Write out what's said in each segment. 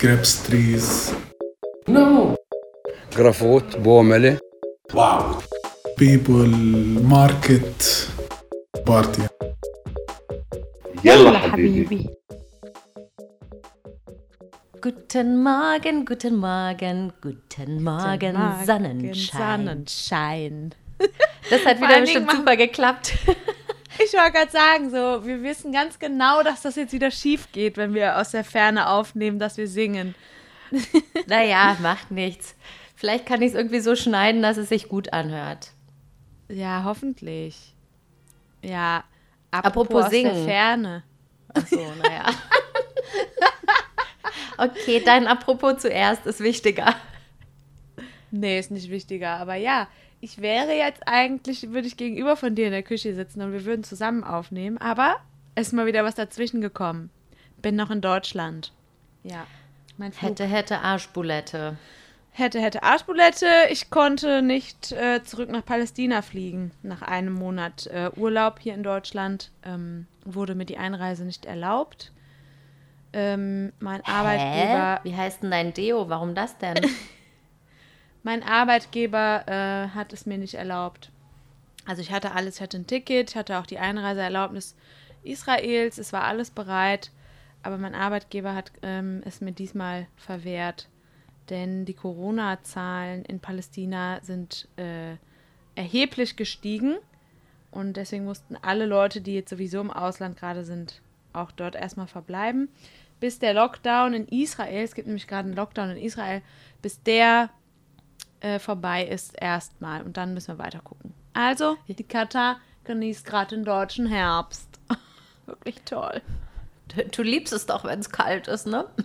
grapes trees. No. جرافوت بوملة Wow. People, market, party. يلا حبيبي. Guten Morgen, guten Morgen, guten Morgen, Morgen, Sonnenschein. Sonnenschein. Das hat Vor wieder allen bestimmt Dingen super geklappt. Ich wollte gerade sagen, so, wir wissen ganz genau, dass das jetzt wieder schief geht, wenn wir aus der Ferne aufnehmen, dass wir singen. naja, macht nichts. Vielleicht kann ich es irgendwie so schneiden, dass es sich gut anhört. Ja, hoffentlich. Ja, Apropos aus der singen. Ferne. Achso, naja. okay, dein Apropos zuerst ist wichtiger. Nee, ist nicht wichtiger, aber ja, ich wäre jetzt eigentlich, würde ich gegenüber von dir in der Küche sitzen und wir würden zusammen aufnehmen, aber es ist mal wieder was dazwischen gekommen. Bin noch in Deutschland. Ja. Mein Flug Hätte, hätte Arschbulette. Hätte, hätte Arschbulette. Ich konnte nicht äh, zurück nach Palästina fliegen. Nach einem Monat äh, Urlaub hier in Deutschland ähm, wurde mir die Einreise nicht erlaubt. Ähm, mein Arbeitgeber, Hä? Wie heißt denn dein Deo? Warum das denn? mein Arbeitgeber äh, hat es mir nicht erlaubt. Also ich hatte alles, ich hatte ein Ticket, ich hatte auch die Einreiseerlaubnis Israels, es war alles bereit, aber mein Arbeitgeber hat ähm, es mir diesmal verwehrt, denn die Corona-Zahlen in Palästina sind äh, erheblich gestiegen. Und deswegen mussten alle Leute, die jetzt sowieso im Ausland gerade sind, auch dort erstmal verbleiben, bis der Lockdown in Israel, es gibt nämlich gerade einen Lockdown in Israel, bis der äh, vorbei ist erstmal und dann müssen wir weiter gucken. Also, die Katar genießt gerade den deutschen Herbst. Wirklich toll. Du, du liebst es doch, wenn es kalt ist, ne?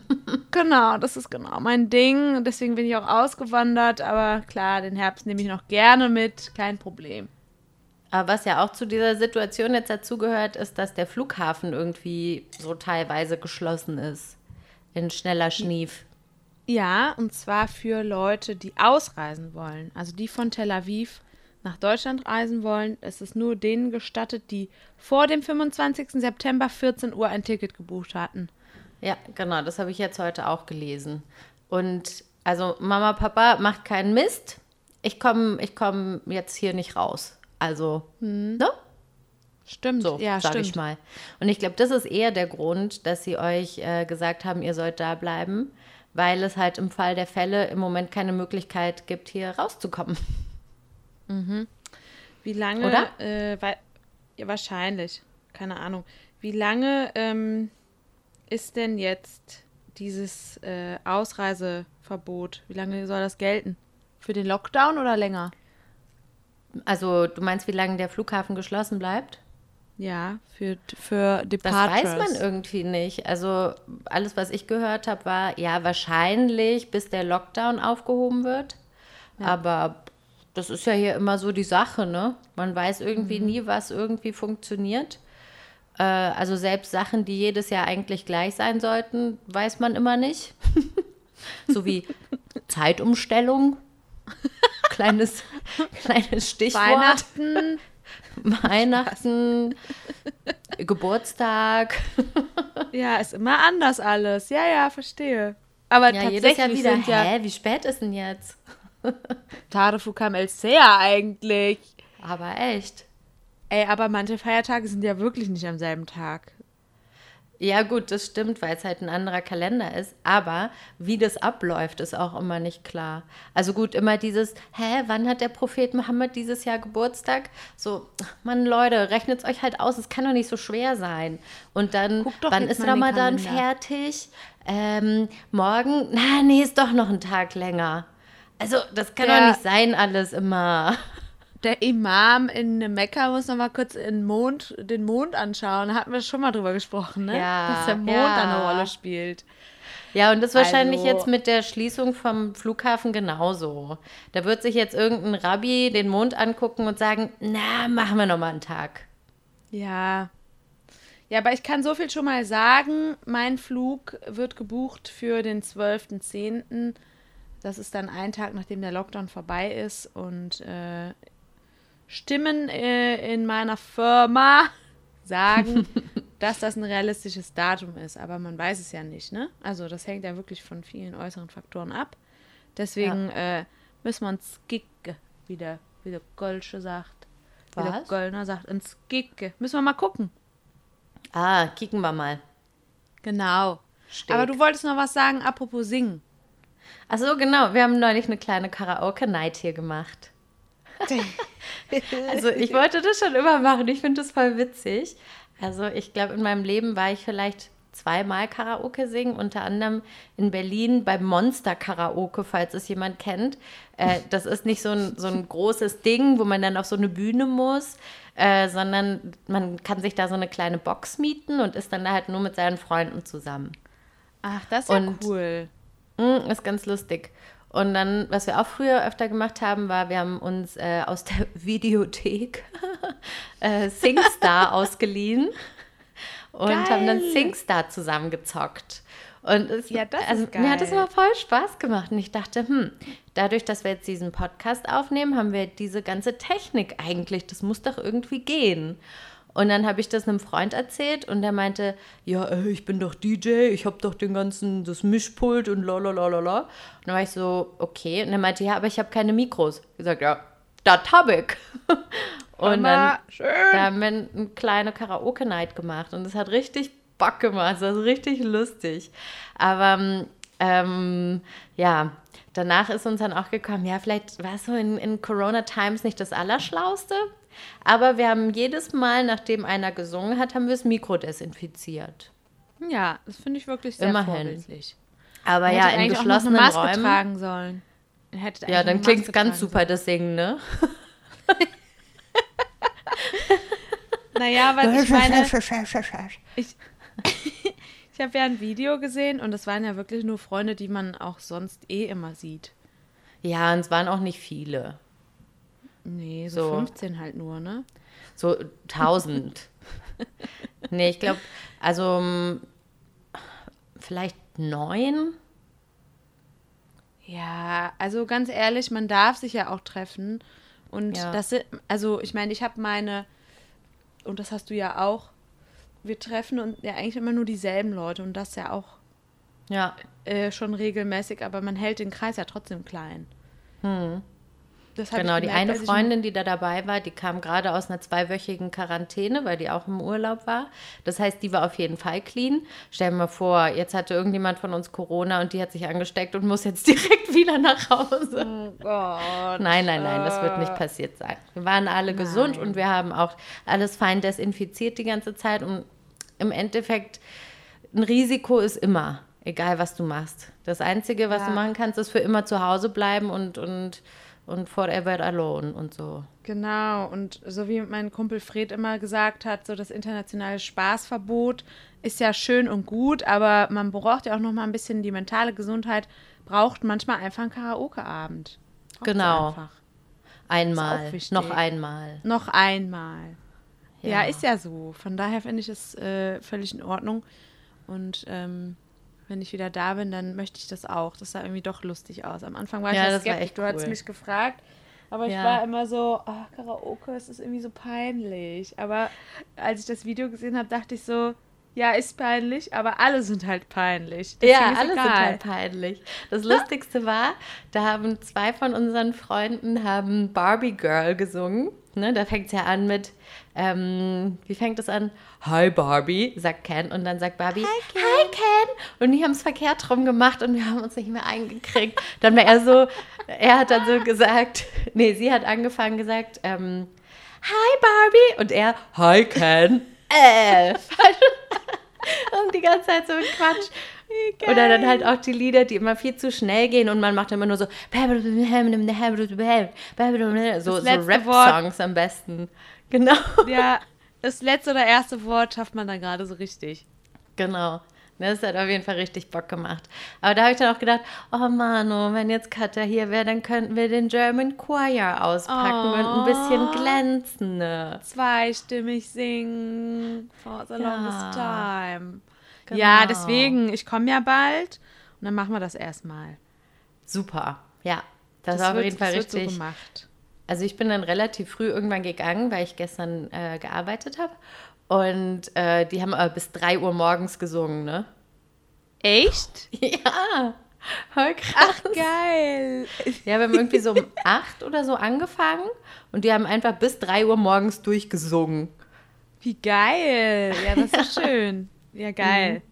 Genau, das ist genau mein Ding. Deswegen bin ich auch ausgewandert. Aber klar, den Herbst nehme ich noch gerne mit. Kein Problem. Aber was ja auch zu dieser Situation jetzt dazugehört, ist, dass der Flughafen irgendwie so teilweise geschlossen ist. In schneller Schnief. Ja, und zwar für Leute, die ausreisen wollen. Also die von Tel Aviv nach Deutschland reisen wollen. Es ist nur denen gestattet, die vor dem 25. September 14 Uhr ein Ticket gebucht hatten. Ja, genau, das habe ich jetzt heute auch gelesen. Und also Mama, Papa, macht keinen Mist. Ich komme ich komm jetzt hier nicht raus. Also, ne? Stimmt, So, ja, sag stimmt. ich mal. Und ich glaube, das ist eher der Grund, dass sie euch äh, gesagt haben, ihr sollt da bleiben, weil es halt im Fall der Fälle im Moment keine Möglichkeit gibt, hier rauszukommen. Wie lange? Oder? Äh, wei- ja, wahrscheinlich. Keine Ahnung. Wie lange ähm, ist denn jetzt dieses äh, Ausreiseverbot? Wie lange soll das gelten? Für den Lockdown oder länger? Also, du meinst, wie lange der Flughafen geschlossen bleibt? Ja, für, für Das Departures. weiß man irgendwie nicht. Also, alles, was ich gehört habe, war ja wahrscheinlich, bis der Lockdown aufgehoben wird. Aber das ist ja hier immer so die Sache, ne? Man weiß irgendwie nie, was irgendwie funktioniert. Äh, also selbst Sachen, die jedes Jahr eigentlich gleich sein sollten, weiß man immer nicht. so wie Zeitumstellung. Kleines, kleines Stichwort. Weihnachten. Weihnachten, Geburtstag. Ja, ist immer anders alles. Ja, ja, verstehe. Aber Ja, jedes Jahr tatsächlich wieder. sind ja Hä, wie spät ist denn jetzt? Tarefu kam El Sea eigentlich. Aber echt. Ey, aber manche Feiertage sind ja wirklich nicht am selben Tag. Ja, gut, das stimmt, weil es halt ein anderer Kalender ist. Aber wie das abläuft, ist auch immer nicht klar. Also gut, immer dieses, hä, wann hat der Prophet Mohammed dieses Jahr Geburtstag? So, Mann, Leute, rechnet es euch halt aus, es kann doch nicht so schwer sein. Und dann, wann ist Ramadan fertig? Ähm, morgen? Na, nee, ist doch noch ein Tag länger. Also, das kann Der- doch nicht sein, alles immer. Der Imam in Mekka muss noch mal kurz den Mond, den Mond anschauen. Da hatten wir schon mal drüber gesprochen, ne? Ja, Dass der Mond ja. da eine Rolle spielt. Ja, und das wahrscheinlich Also- jetzt mit der Schließung vom Flughafen genauso. Da wird sich jetzt irgendein Rabbi den Mond angucken und sagen, na, machen wir noch mal einen Tag. Ja. Ja, aber ich kann so viel schon mal sagen. Mein Flug wird gebucht für den 12.10. Das ist dann ein Tag, nachdem der Lockdown vorbei ist. Und äh, Stimmen äh, in meiner Firma sagen, dass das ein realistisches Datum ist, aber man weiß es ja nicht, ne? Also das hängt ja wirklich von vielen äußeren Faktoren ab. Deswegen äh, müssen wir uns gicke, wie der, wie der Golsche sagt. Wie der Was? Goldner sagt, ins Gicke. Müssen wir mal gucken. Ah, kicken wir mal. Genau. Steak. Aber du wolltest noch was sagen, apropos singen. Ach so, genau. Wir haben neulich eine kleine Karaoke-Night hier gemacht. Also ich wollte das schon immer machen. Ich finde das voll witzig. Also ich glaube, in meinem Leben war ich vielleicht zweimal Karaoke singen, unter anderem in Berlin beim Monster Karaoke, falls es jemand kennt. Äh, das ist nicht so ein, so ein großes Ding, wo man dann auf so eine Bühne muss, äh, sondern man kann sich da so eine kleine Box mieten und ist dann da halt nur mit seinen Freunden zusammen. Ach, das ist ja Und- cool. Mm, ist ganz lustig. Und dann, was wir auch früher öfter gemacht haben, war, wir haben uns äh, aus der Videothek äh, SingStar ausgeliehen und Geil. haben dann SingStar zusammengezockt. Und es, Ja, also, mir hat es immer voll Spaß gemacht. Und ich dachte, hm, dadurch, dass wir jetzt diesen Podcast aufnehmen, haben wir diese ganze Technik eigentlich. Das muss doch irgendwie gehen. Und dann habe ich das einem Freund erzählt und der meinte, ja, äh, ich bin doch DJ, ich habe doch den ganzen, das Mischpult und lalalala. Und dann war ich so, okay. Und er meinte, ja, aber ich habe keine Mikros. Ich gesagt, ja, das habe ich. Und dann, schön. da haben wir eine kleine Karaoke-Night gemacht und es hat richtig Bock gemacht, es war richtig lustig. Aber ähm, ja, danach ist uns dann auch gekommen, ja, vielleicht war es so in, in Corona-Times nicht das Allerschlauste, aber wir haben jedes Mal, nachdem einer gesungen hat, haben wir das Mikro desinfiziert. Ja, das finde ich wirklich sehr Immerhin. vorbildlich. Aber ja, in eigentlich auch noch geschlossenen eine Maske Räumen. tragen sollen. Ja, dann klingt es ganz super, das Singen, ne? Naja, weil ich meine, ich, ich habe ja ein Video gesehen und es waren ja wirklich nur Freunde, die man auch sonst eh immer sieht. Ja, und es waren auch nicht viele. Nee, so, So. 15 halt nur, ne? So 1000. nee, ich glaube, also mm, vielleicht neun. Ja, also ganz ehrlich, man darf sich ja auch treffen. Und Ja. das sind, also ich meine, ich habe meine, und das hast du ja auch, wir treffen uns ja eigentlich immer nur dieselben Leute und das ja auch Ja, äh, schon regelmäßig, aber man hält den Kreis ja trotzdem klein. Ich genau. Die eine Freundin, die da dabei war, die kam gerade aus einer zweiwöchigen Quarantäne, weil die auch im Urlaub war. Das heißt, die war auf jeden Fall clean. Stell dir mal vor, jetzt hatte irgendjemand von uns Corona und die hat sich angesteckt und muss jetzt direkt wieder nach Hause. Oh Gott. Nein, nein, nein, das wird nicht passiert sein. Wir waren alle gesund und wir haben auch alles fein desinfiziert die ganze Zeit. Und im Endeffekt, ein Risiko ist immer, egal was du machst. Das Einzige, was Ja. du machen kannst, ist für immer zu Hause bleiben und, und, und forever alone und so. Genau, und so wie mein Kumpel Fred immer gesagt hat, so das internationale Spaßverbot ist ja schön und gut, aber man braucht ja auch noch mal ein bisschen die mentale Gesundheit, braucht manchmal einfach einen Karaoke-Abend. Genau. Einmal, noch einmal. Noch einmal. Ja. Ja. ist ja so. Von daher finde ich es äh, völlig in Ordnung. Und ähm, wenn ich wieder da bin, dann möchte ich das auch. Das sah irgendwie doch lustig aus. Am Anfang war ich Ja, ja das war skeptisch. echt Du cool. mich gefragt. Aber ich Ja. war immer so, oh, Karaoke, es ist irgendwie so peinlich. Aber als ich das Video gesehen habe, dachte ich so, ja, ist peinlich, aber alle sind halt peinlich. Deswegen Ja, alle sind egal. halt peinlich. Das Lustigste war, da haben zwei von unseren Freunden haben Barbie Girl gesungen. Ne, da fängt es ja an mit, ähm, wie fängt es an? Hi Barbie, sagt Ken. Und dann sagt Barbie, Hi Ken. Hi Ken. Und die haben es verkehrt rum gemacht und wir haben uns nicht mehr eingekriegt. Dann war er so, er hat dann so gesagt, nee, sie hat angefangen gesagt, ähm, Hi Barbie. Und er, Hi Ken. Äh. Und die ganze Zeit so ein Quatsch. Oder dann halt auch die Lieder, die immer viel zu schnell gehen und man macht immer nur so so, so Rap-Songs am besten. Genau. Ja, das letzte oder erste Wort schafft man dann gerade so richtig. Genau. Das hat auf jeden Fall richtig Bock gemacht. Aber da habe ich dann auch gedacht, oh Manu, wenn jetzt Katja hier wäre, dann könnten wir den German Choir auspacken und ein bisschen glänzen. Ne? Zweistimmig singen for the Ja. longest time. Genau. Ja, deswegen, ich komme ja bald und dann machen wir das erstmal. Super. Ja, das, war auf jeden Fall das wird richtig. so gemacht. Also ich bin dann relativ früh irgendwann gegangen, weil ich gestern äh, gearbeitet habe. Und äh, die haben aber bis 3 Uhr morgens gesungen, ne? Echt? Ja, voll krass. Geil. Ja, wir haben irgendwie so um 8 oder so angefangen und die haben einfach bis 3 Uhr morgens durchgesungen. Wie geil. Ja, das ist schön. Ja, geil.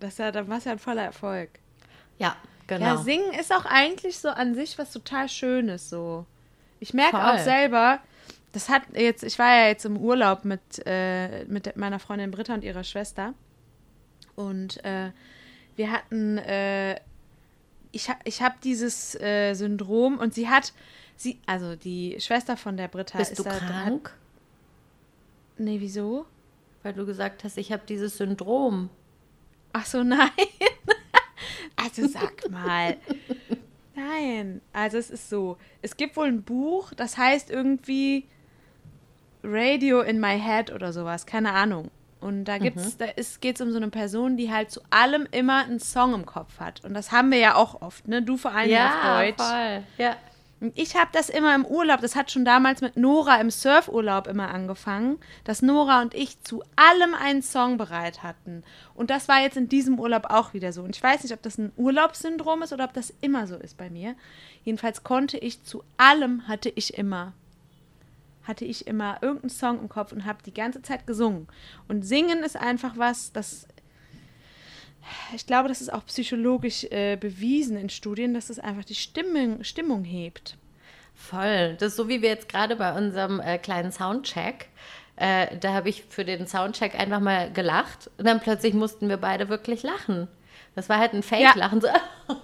Das ist ja, dann war es ja ein voller Erfolg. Ja, genau. Ja, singen ist auch eigentlich so an sich was total Schönes so. Ich merke auch selber, das hat jetzt, ich war ja jetzt im Urlaub mit, äh, mit meiner Freundin Britta und ihrer Schwester. Und äh, wir hatten, äh, ich, ha- ich habe dieses äh, Syndrom und sie hat, sie, also die Schwester von der Britta Bist ist du da- Hat, krank? nee, wieso? Weil du gesagt hast, ich habe dieses Syndrom. Ach so, nein. Also sag mal. Nein, also es ist so. Es gibt wohl ein Buch, das heißt irgendwie Radio in my head oder sowas, keine Ahnung. Und da gibt's, da ist, geht's um so eine Person, die halt zu allem immer einen Song im Kopf hat. Und das haben wir ja auch oft, ne? Du vor allem auf Deutsch. voll. Ja. Ich habe das immer im Urlaub, das hat schon damals mit Nora im Surfurlaub immer angefangen, dass Nora und ich zu allem einen Song bereit hatten. Und das war jetzt in diesem Urlaub auch wieder so. Und ich weiß nicht, ob das ein Urlaubssyndrom ist oder ob das immer so ist bei mir. Jedenfalls konnte ich zu allem, hatte ich immer, hatte ich immer irgendeinen Song im Kopf und habe die ganze Zeit gesungen. Und singen ist einfach was, das ich glaube, das ist auch psychologisch äh, bewiesen in Studien, dass es einfach die Stimmung, Stimmung hebt. Voll. Das ist so wie wir jetzt gerade bei unserem äh, kleinen Soundcheck. Äh, da habe ich für den Soundcheck einfach mal gelacht und dann plötzlich mussten wir beide wirklich lachen. Das war halt ein Fake-Lachen. So.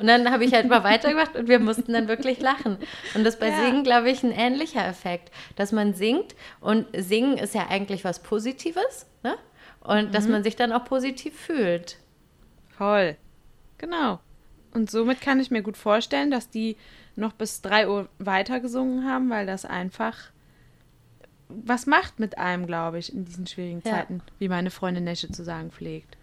und dann habe ich halt mal weitergemacht und wir mussten dann wirklich lachen. Und das bei Ja. Singen, glaube ich, ein ähnlicher Effekt, dass man singt und Singen ist ja eigentlich was Positives, ne? Und dass man sich dann auch positiv fühlt. Voll. Genau. Und somit kann ich mir gut vorstellen, dass die noch bis 3 Uhr weiter gesungen haben, weil das einfach was macht mit einem, glaube ich, in diesen schwierigen Ja. Zeiten, wie meine Freundin Nesche zu sagen pflegt.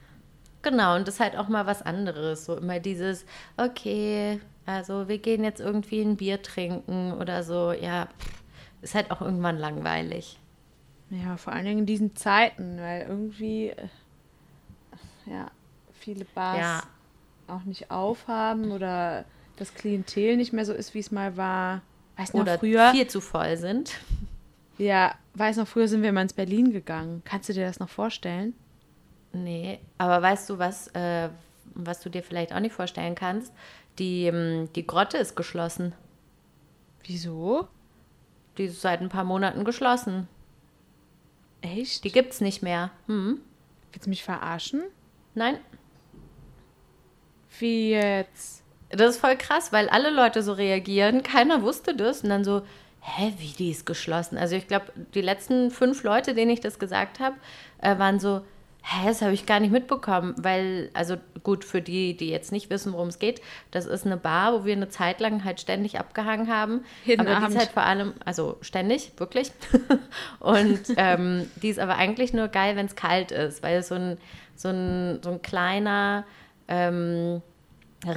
Genau, und das ist halt auch mal was anderes. So immer dieses, okay, also wir gehen jetzt irgendwie ein Bier trinken oder so. Ja, ist halt auch irgendwann langweilig. Ja, vor allen Dingen in diesen Zeiten, weil irgendwie, äh, ja, viele Bars Ja. auch nicht aufhaben oder das Klientel nicht mehr so ist, wie es mal war. Weiß noch Oder früher. viel zu voll sind. Ja, weiß noch, früher sind wir mal ins Berlin gegangen. Kannst du dir das noch vorstellen? Nee, aber weißt du, was, äh, was du dir vielleicht auch nicht vorstellen kannst? Die, ähm, die Grotte ist geschlossen. Wieso? Die ist seit ein paar Monaten geschlossen. Echt? Die gibt's nicht mehr. Hm? Willst du mich verarschen? Nein, Wie jetzt? Das ist voll krass, weil alle Leute so reagieren. Keiner wusste das. Und dann so, hä, wie die ist geschlossen? Also ich glaube, die letzten fünf Leute, denen ich das gesagt habe, äh, waren so, hä, das habe ich gar nicht mitbekommen. Weil, also gut, für die, die jetzt nicht wissen, worum es geht, das ist eine Bar, wo wir eine Zeit lang halt ständig abgehangen haben. Jeden aber die Abend. ist halt vor allem, also ständig, wirklich. Und ähm, die ist aber eigentlich nur geil, wenn es kalt ist, weil es so ein, so ein, so ein kleiner... Ähm,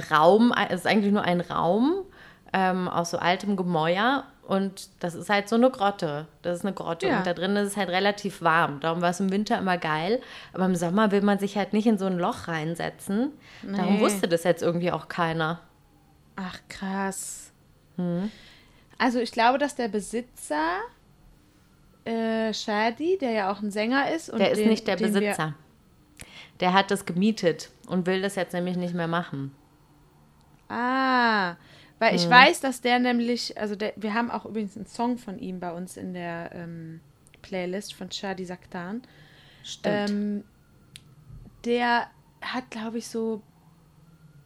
Raum, es ist eigentlich nur ein Raum ähm, aus so altem Gemäuer und das ist halt so eine Grotte. Das ist eine Grotte Ja. und da drin ist es halt relativ warm. Darum war es im Winter immer geil, aber im Sommer will man sich halt nicht in so ein Loch reinsetzen. Darum Nee. wusste das jetzt irgendwie auch keiner. Ach, krass. Hm. Also ich glaube, dass der Besitzer, äh, Shadi, der ja auch ein Sänger ist. Und Der ist den- nicht der Besitzer. Der hat das gemietet und will das jetzt nämlich nicht mehr machen. Ah, weil Mhm. ich weiß, dass der nämlich, also der, wir haben auch übrigens einen Song von ihm bei uns in der ähm, Playlist von Shadi Saktan. Stimmt. Ähm, der hat, glaube ich, so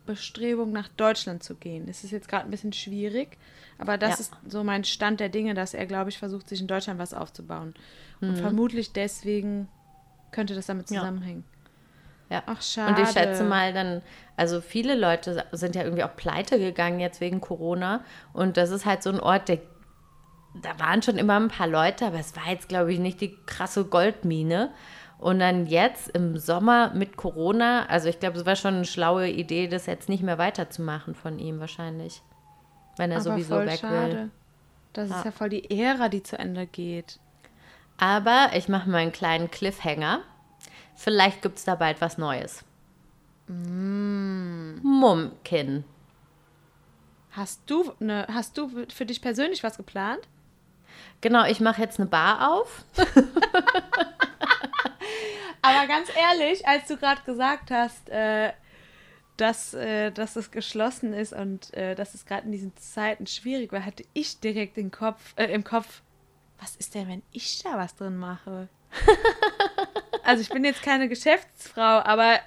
Bestrebung nach Deutschland zu gehen. Das ist jetzt gerade ein bisschen schwierig, aber das Ja. ist so mein Stand der Dinge, dass er, glaube ich, versucht, sich in Deutschland was aufzubauen. Und Mhm. vermutlich deswegen könnte das damit zusammenhängen. Ja. Ach, schade. Und ich schätze mal dann, also viele Leute sind ja irgendwie auch pleite gegangen jetzt wegen Corona. Und das ist halt so ein Ort, der, da waren schon immer ein paar Leute, aber es war jetzt, glaube ich, nicht die krasse Goldmine. Und dann jetzt im Sommer mit Corona, also ich glaube, es war schon eine schlaue Idee, das jetzt nicht mehr weiterzumachen von ihm wahrscheinlich. Wenn er aber sowieso voll weg schade. will. Das Ja. ist ja voll die Ära, die zu Ende geht. Aber ich mache mal einen kleinen Cliffhanger. Vielleicht gibt es da bald was Neues. Mm. Mumkin. Hast du, ne, hast du für dich persönlich was geplant? Genau, ich mache jetzt eine Bar auf. Aber ganz ehrlich, als du gerade gesagt hast, äh, dass, äh, dass es geschlossen ist und äh, dass es gerade in diesen Zeiten schwierig war, hatte ich direkt den Kopf, äh, im Kopf, was ist denn, wenn ich da was drin mache? also ich bin jetzt keine Geschäftsfrau, aber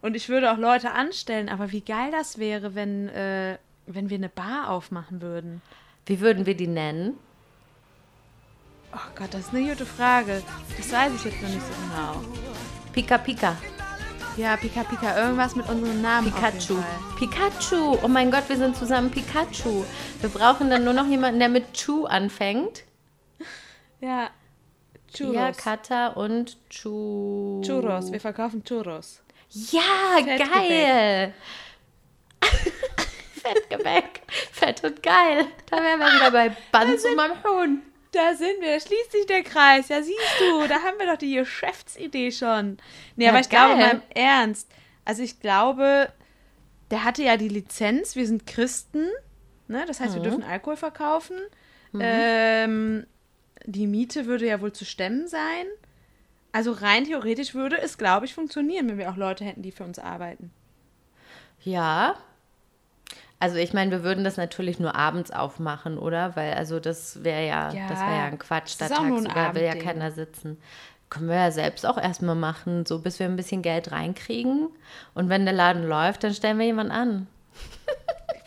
und ich würde auch Leute anstellen, aber wie geil das wäre, wenn, äh, wenn wir eine Bar aufmachen würden. Wie würden wir die nennen? Oh Gott, das ist eine gute Frage. Das weiß ich jetzt noch nicht so genau. Pika Pika. Ja, Pika Pika, irgendwas mit unserem Namen. Pikachu. Pikachu. Oh mein Gott, wir sind zusammen Pikachu. Wir brauchen dann nur noch jemanden, der mit Chu anfängt. Ja. Churros. Ja, Kata und Chu. Churros. Wir verkaufen Churros. Ja, Fettgebäck. geil. Fettgebäck. Fett und geil. Da wären wir wieder bei Banz und meinem Huhn. Da sind wir, da schließt sich der Kreis. Ja, siehst du, da haben wir doch die Geschäftsidee schon. Nee, Ja, aber ich glaube geil. mal im Ernst. Also ich glaube, der hatte ja die Lizenz, wir sind Christen, ne? Das heißt, wir dürfen Alkohol verkaufen. Ähm, die Miete würde ja wohl zu stemmen sein. Also rein theoretisch würde es, glaube ich, funktionieren, wenn wir auch Leute hätten, die für uns arbeiten. Ja. Also ich meine, wir würden das natürlich nur abends aufmachen, oder? Weil also das wäre ja, Ja, das wäre ja ein Quatsch. Da tagsüber will ja keiner sitzen. Können wir ja selbst auch erstmal machen, so bis wir ein bisschen Geld reinkriegen. Und wenn der Laden läuft, dann stellen wir jemanden an.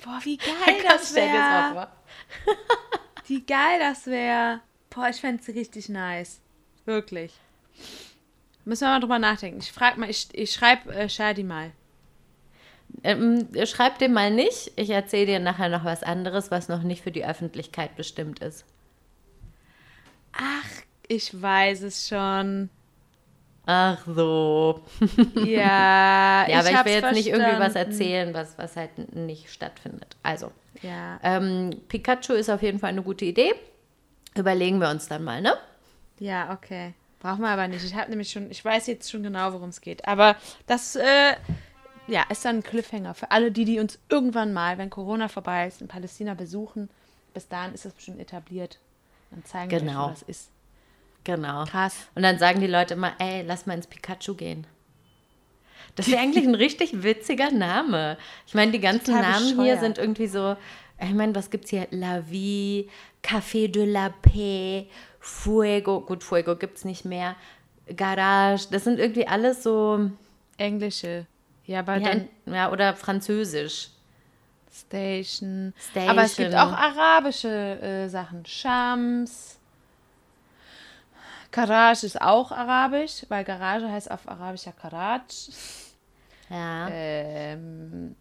Boah, wie geil das wäre. Wie geil das wäre. Boah, ich fände es richtig nice. Wirklich. Müssen wir mal drüber nachdenken. Ich frag mal, ich, ich schreibe äh, Shadi mal. Ähm, schreib dem mal nicht. Ich erzähle dir nachher noch was anderes, was noch nicht für die Öffentlichkeit bestimmt ist. Ach, ich weiß es schon. Ach so. Ja, Ja, aber ich hab's will jetzt nicht irgendwie was verstanden. erzählen, was, was halt nicht stattfindet. Also, Ja. ähm, Pikachu ist auf jeden Fall eine gute Idee. Überlegen wir uns dann mal, ne? ja, okay. Brauchen wir aber nicht. Ich habe nämlich schon, ich weiß jetzt schon genau, worum es geht. Aber das, äh, ja, ist dann ein Cliffhanger für alle, die, die uns irgendwann mal, wenn Corona vorbei ist, in Palästina besuchen. Bis dahin ist das bestimmt etabliert. Dann zeigen wir euch, Genau. wo das ist. Genau. Krass. Und dann sagen die Leute immer, ey, lass mal ins Pikachu gehen. Das wäre eigentlich ein richtig witziger Name. Ich meine, die ganzen Namen hier bescheuert. sind irgendwie so, ich meine, was gibt's hier? La Vie, Café de la Paix, Fuego, gut, Fuego gibt's nicht mehr, Garage, das sind irgendwie alles so, Englische. Ja, aber ja, dann ja oder Französisch. Station. Station. Aber es gibt auch arabische äh, Sachen. Shams. Garage ist auch arabisch, weil Garage heißt auf Arabisch ja Karaj. Ja. Ähm,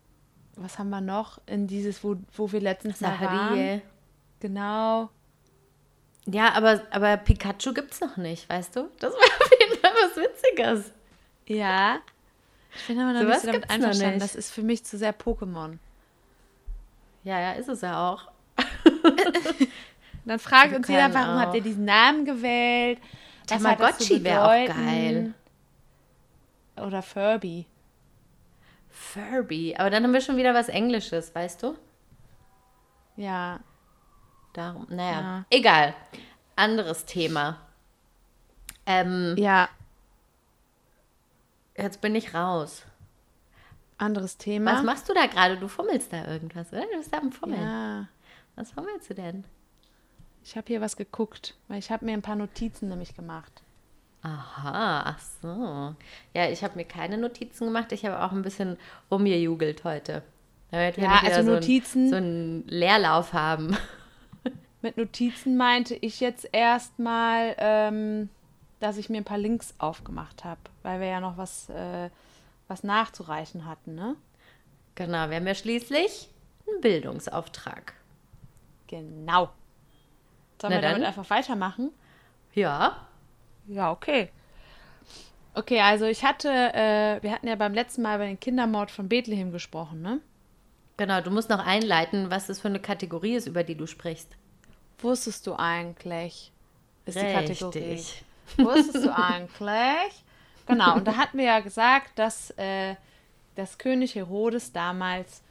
was haben wir noch in dieses, wo, wo wir letztens? Saharie. Genau. Ja, aber, aber Pikachu gibt's noch nicht, weißt du? Das wäre auf jeden Fall was Witziges. Ja. Ich bin aber noch Sowas nicht so damit einverstanden. nicht. Das ist für mich zu sehr Pokémon. Ja, ja, ist es ja auch. Dann fragt Wir uns jeder, warum auch. habt ihr diesen Namen gewählt? Tamagotchi wäre auch geil. Oder Furby. Furby. Aber dann haben wir schon wieder was Englisches, weißt du? Ja. Darum, naja. Ja. Egal. Anderes Thema. Ähm, Ja, jetzt bin ich raus. anderes Thema. Was machst du da gerade? Du fummelst da irgendwas, oder? Du bist da am Fummeln. Ja, Was fummelst du denn? ich habe hier was geguckt, weil ich habe mir ein paar Notizen nämlich gemacht. Aha, ach so. Ja, ich habe mir keine Notizen gemacht. Ich habe auch ein bisschen rumgejugelt heute. Damit wir Ja, also so, Notizen- Ein, so einen Leerlauf haben. Mit Notizen meinte ich jetzt erstmal, ähm, dass ich mir ein paar Links aufgemacht habe, weil wir ja noch was, äh, was nachzureichen hatten, ne? Genau, wir haben ja schließlich einen Bildungsauftrag. Genau. Sollen Na wir damit dann. einfach weitermachen? Ja, Ja, okay. Okay, also ich hatte, äh, wir hatten ja beim letzten Mal über den Kindermord von Bethlehem gesprochen, ne? genau. Du musst noch einleiten, was das für eine Kategorie ist, über die du sprichst. Wusstest du eigentlich? Ist die Kategorie. Richtig. Wusstest du eigentlich? Genau, und da hatten wir ja gesagt, dass, äh, dass König Herodes damals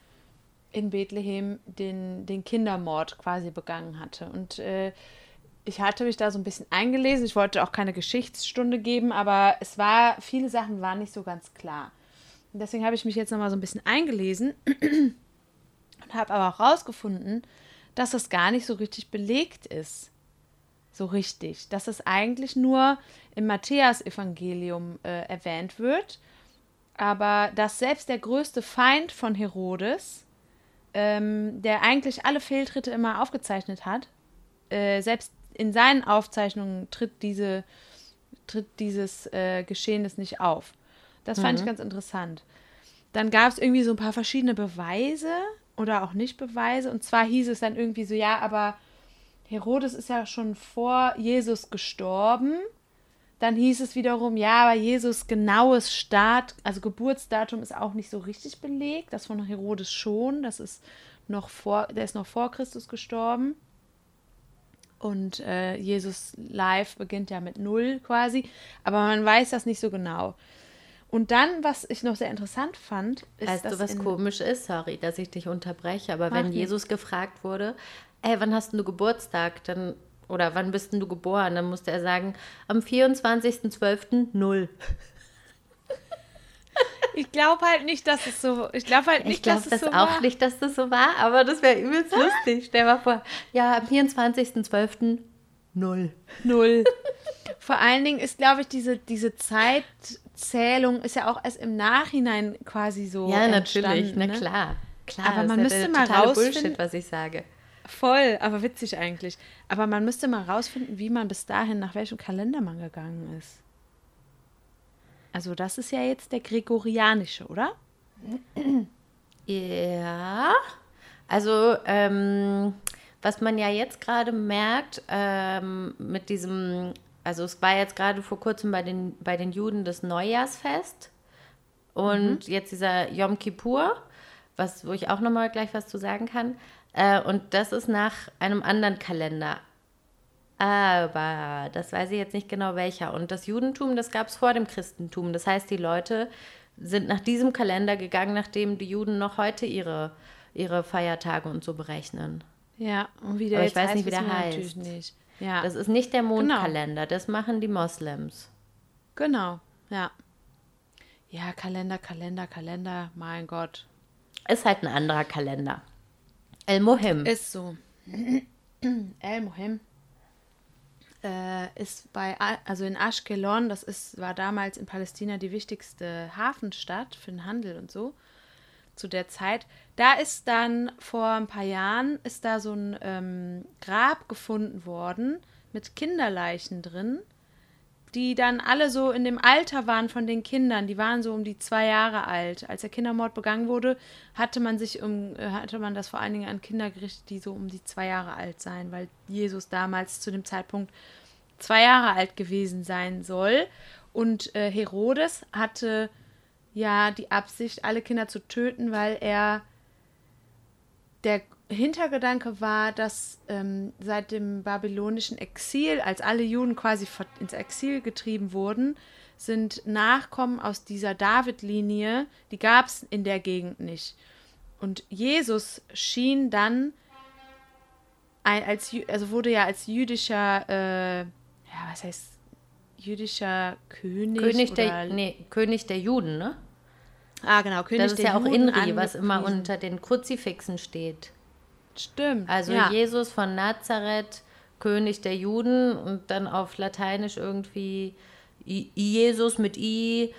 in Bethlehem den, den Kindermord quasi begangen hatte. Und äh, ich hatte mich da so ein bisschen eingelesen. Ich wollte auch keine Geschichtsstunde geben, aber es war, viele Sachen waren nicht so ganz klar. Und deswegen habe ich mich jetzt nochmal so ein bisschen eingelesen und habe aber auch rausgefunden, dass das gar nicht so richtig belegt ist. So richtig. Dass es eigentlich nur im Matthäus-Evangelium äh, erwähnt wird. Aber dass selbst der größte Feind von Herodes, ähm, der eigentlich alle Fehltritte immer aufgezeichnet hat, äh, selbst in seinen Aufzeichnungen tritt, diese, tritt dieses äh, Geschehnis nicht auf. Das fand ich ganz interessant. Dann gab es irgendwie so ein paar verschiedene Beweise oder auch nicht Beweise. Und zwar hieß es dann irgendwie so, ja, aber Herodes ist ja schon vor Jesus gestorben. Dann hieß es wiederum, ja, aber Jesus genaues Start, also Geburtsdatum ist auch nicht so richtig belegt. Das von Herodes schon. Das ist noch vor, der ist noch vor Christus gestorben. Und äh, Jesus live beginnt ja mit null quasi. Aber man weiß das nicht so genau. Und dann, was ich noch sehr interessant fand, ist, Weißt dass du, was komisch ist? Sorry, dass ich dich unterbreche, aber wenn nicht. Jesus gefragt wurde, ey, wann hast du Geburtstag? Dann, oder wann bist du geboren? Dann musste er sagen, am 24.12. Ich glaube halt nicht, dass es so. Ich glaube halt nicht, Ich glaube dass das es so auch war. nicht, dass das so war, aber das wäre übelst lustig. Stell mal vor, ja, am 24.12. null. Null. Vor allen Dingen ist, glaube ich, diese, diese Zeitzählung ist ja auch erst im Nachhinein quasi so. Ja, natürlich, entstanden, na ne? klar. Klar, Aber das man ja müsste mal rausfinden- Bullshit, was ich sage. Voll, aber witzig eigentlich. Aber man müsste mal rausfinden, wie man bis dahin, nach welchem Kalender man gegangen ist. Also, das ist ja jetzt der gregorianische, oder? Ja, also ähm, was man ja jetzt gerade merkt ähm, mit diesem, also es war jetzt gerade vor kurzem bei den, bei den Juden das Neujahrsfest und jetzt dieser Yom Kippur, was, wo ich auch nochmal gleich was zu sagen kann. Äh, und das ist nach einem anderen Kalender. Aber das weiß ich jetzt nicht genau welcher. Und das Judentum, das gab es vor dem Christentum. Das heißt, die Leute sind nach diesem Kalender gegangen, nachdem die Juden noch heute ihre, ihre Feiertage und so berechnen. Ja, und wie der Aber ich weiß nicht, wie der heißt. nicht. Ja, Das ist nicht der Mondkalender, das machen die Moslems. genau, ja. Ja, Kalender, Kalender, Kalender, mein Gott. Ist halt ein anderer Kalender. El Mohim. Ist so. El Mohim äh, ist bei, also in Ashkelon, das ist, war damals in Palästina die wichtigste Hafenstadt für den Handel und so, zu der Zeit. Da ist dann vor ein paar Jahren, ist da so ein ähm, Grab gefunden worden mit Kinderleichen drin, die dann alle so in dem Alter waren von den Kindern. Die waren so um die zwei Jahre alt. Als der Kindermord begangen wurde, hatte man sich um, äh, hatte man das vor allen Dingen an Kinder gerichtet, die so um die zwei Jahre alt seien, weil Jesus damals zu dem Zeitpunkt zwei Jahre alt gewesen sein soll. Und äh, Herodes hatte ja die Absicht, alle Kinder zu töten, weil er der Hintergedanke war, dass ähm, seit dem babylonischen Exil, als alle Juden quasi ins Exil getrieben wurden, sind Nachkommen aus dieser David-Linie, die gab es in der Gegend nicht. Und Jesus schien dann ein, als also wurde ja als jüdischer, äh, ja, was heißt jüdischer König, König der, nee, König der Juden, ne? ah genau König Das ist der ja auch Juden Inri, was immer unter den Kruzifixen steht. Stimmt Also ja. Jesus von Nazareth, König der Juden und dann auf Lateinisch irgendwie I Jesus mit I,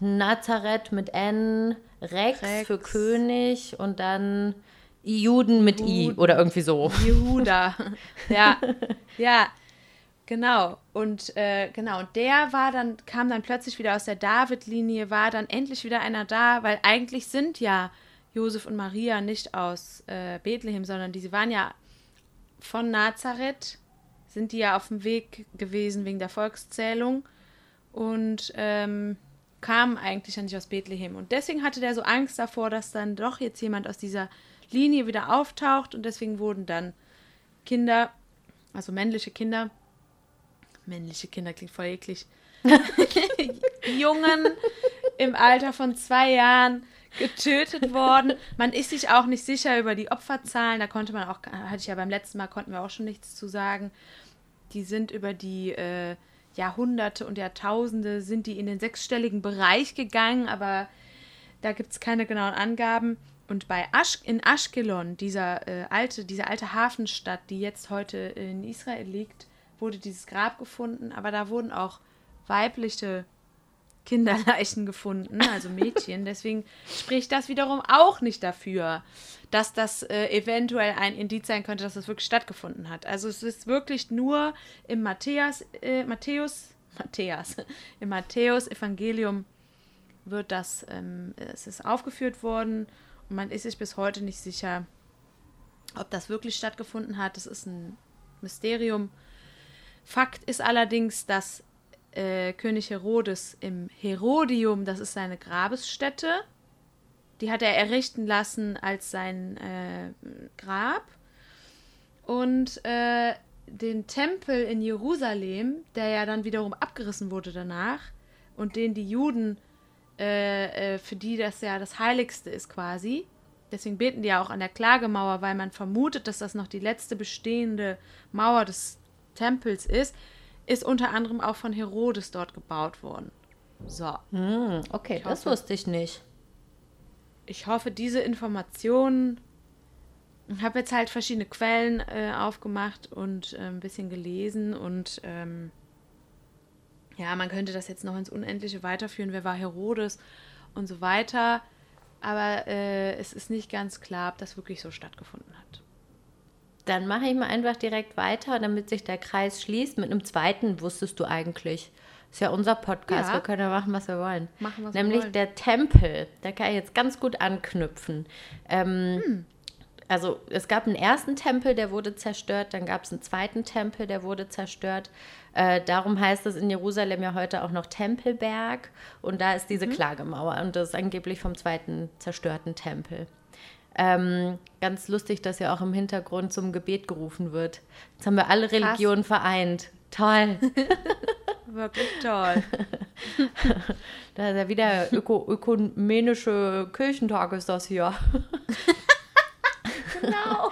Nazareth mit N, Rex, Rex. für König und dann Juden mit I Juden. oder irgendwie so. Jehuda. ja, ja, genau. Und äh, genau, und der war dann, kam dann plötzlich wieder aus der David-Linie, war dann endlich wieder einer da, weil eigentlich sind ja Josef und Maria nicht aus äh, Bethlehem, sondern die, sie waren ja von Nazareth, sind die ja auf dem Weg gewesen wegen der Volkszählung und ähm, kamen eigentlich ja nicht aus Bethlehem. Und deswegen hatte der so Angst davor, dass dann doch jetzt jemand aus dieser Linie wieder auftaucht und deswegen wurden dann Kinder, also männliche Kinder, männliche Kinder klingt voll eklig. Jungen im Alter von zwei Jahren getötet worden. Man ist sich auch nicht sicher über die Opferzahlen. Da konnte man auch, hatte ich ja beim letzten Mal, konnten wir auch schon nichts zu sagen. Die sind über die äh, Jahrhunderte und Jahrtausende, sind die in den sechsstelligen Bereich gegangen, aber da gibt es keine genauen Angaben. Und bei Asch in Ashkelon, dieser, äh, alte, diese alte Hafenstadt, die jetzt heute in Israel liegt, wurde dieses Grab gefunden, aber da wurden auch weibliche Kinderleichen gefunden, also Mädchen. Deswegen spricht das wiederum auch nicht dafür, dass das äh, eventuell ein Indiz sein könnte, dass das wirklich stattgefunden hat. Also es ist wirklich nur im Matthäus, äh, Matthäus, Matthäus, im Matthäus-Evangelium wird das, ähm, es ist aufgeführt worden und man ist sich bis heute nicht sicher, ob das wirklich stattgefunden hat. Das ist ein Mysterium. Fakt ist allerdings, dass äh, König Herodes im Herodium, das ist seine Grabesstätte, die hat er errichten lassen als sein äh, Grab. Und äh, den Tempel in Jerusalem, der ja dann wiederum abgerissen wurde danach und den die Juden, äh, äh, für die das ja das Heiligste ist quasi, deswegen beten die ja auch an der Klagemauer, weil man vermutet, dass das noch die letzte bestehende Mauer des Tempels ist, ist unter anderem auch von Herodes dort gebaut worden. So. Hm, okay, Ich das hoffe- wusste ich nicht. Ich hoffe, diese Informationen. Ich habe jetzt halt verschiedene Quellen äh, aufgemacht und äh, ein bisschen gelesen und ähm, ja, man könnte das jetzt noch ins Unendliche weiterführen. Wer war Herodes und so weiter. Aber äh, es ist nicht ganz klar, ob das wirklich so stattgefunden hat. Dann mache ich mal einfach direkt weiter, damit sich der Kreis schließt. Mit einem zweiten wusstest du eigentlich. Ist ja unser Podcast, Ja. wir können ja machen, was wir wollen. Machen, was wir Nämlich wollen. der Tempel. Da kann ich jetzt ganz gut anknüpfen. Ähm, Hm. Also es gab einen ersten Tempel, der wurde zerstört, dann gab es einen zweiten Tempel, der wurde zerstört. Äh, darum heißt es in Jerusalem ja heute auch noch Tempelberg und da ist diese Mhm. Klagemauer und das ist angeblich vom zweiten zerstörten Tempel. Ähm, ganz lustig, dass ja auch im Hintergrund zum Gebet gerufen wird. Jetzt haben wir alle Religionen vereint. Toll. Wirklich toll. Da ist ja wieder öko ökumenische Kirchentag ist das hier. genau.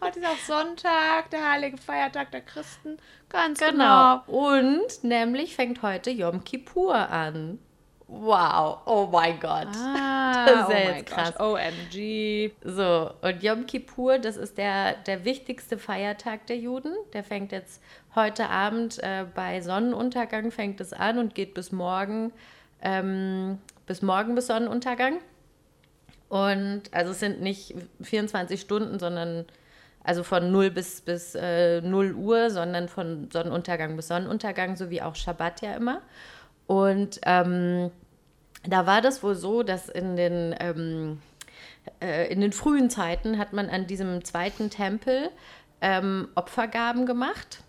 Heute ist auch Sonntag, der heilige Feiertag der Christen. Ganz genau. Genau. Und nämlich fängt heute Yom Kippur an. Wow. Oh mein Gott. Ah, Das ist oh ja mein jetzt krass. Gott. OMG. So, und Yom Kippur, das ist der, der wichtigste Feiertag der Juden. Der fängt jetzt heute Abend äh, bei Sonnenuntergang fängt es an und geht bis morgen, ähm, bis morgen bis Sonnenuntergang. Und also es sind nicht 24 Stunden, sondern also von 0 bis, bis äh, 0 Uhr, sondern von Sonnenuntergang bis Sonnenuntergang, so wie auch Schabbat ja immer. Und ähm, da war das wohl so, dass in den, ähm, äh, in den frühen Zeiten hat man an diesem zweiten Tempel ähm, Opfergaben gemacht.